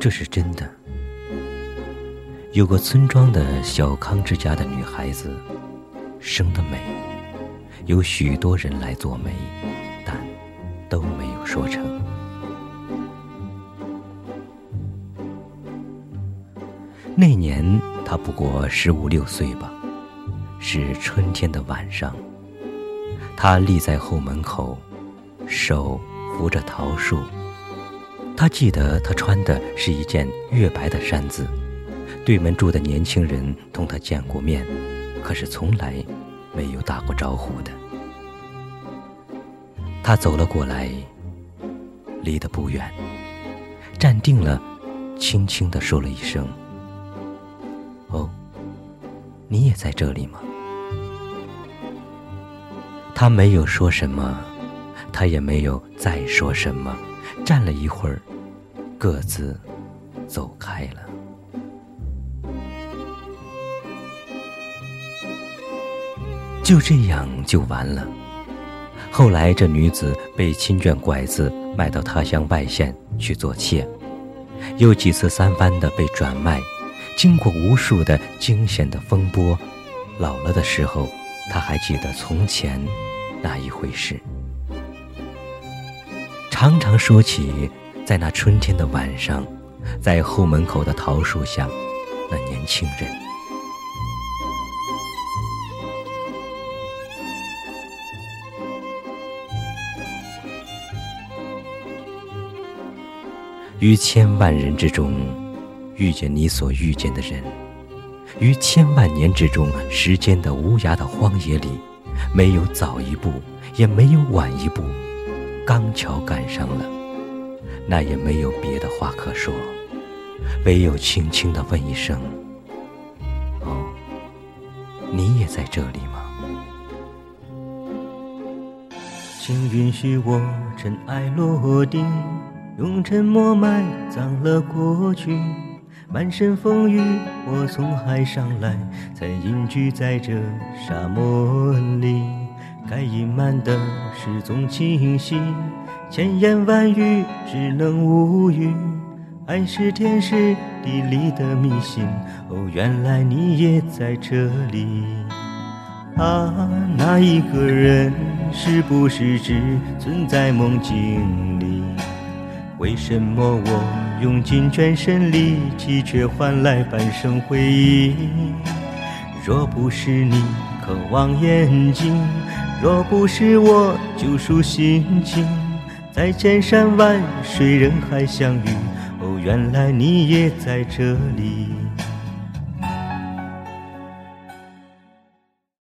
这是真的。有个村庄的小康之家的女孩子，生得美，有许多人来做媒，但都没有说成。那年她不过十五六岁吧，是春天的晚上。她立在后门口，手扶着桃树。他记得他穿的是一件月白的衫子。对门住的年轻人同他见过面，可是从来没有打过招呼的。他走了过来，离得不远，站定了，轻轻地说了一声。哦，你也在这里吗？他没有说什么，他也没有再说什么，站了一会儿，各自走开了。就这样就完了。后来这女子被亲眷拐子卖到他乡外县去做妾，又几次三番的被转卖。经过无数的惊险的风波，老了的时候，他还记得从前那一回事。常常说起，在那春天的晚上，在后门口的桃树下，那年轻人于千万人之中。遇见你所遇见的人，于千万年之中，时间的无涯的荒野里，没有早一步，也没有晚一步，刚巧赶上了，那也没有别的话可说，唯有轻轻的问一声：“哦，你也在这里吗？”请允许我尘埃落定，用沉默埋葬了过去。满身风雨，我从海上来，才隐居在这沙漠里。该隐瞒的事总清晰，千言万语只能无语。爱是天时地利的迷信，哦，原来你也在这里。啊，那一个人是不是只存在梦境里？为什么我用尽全身力气，却换来半生回忆？若不是你渴望眼睛，若不是我救赎心情，在千山万水人海相遇，哦，原来你也在这里。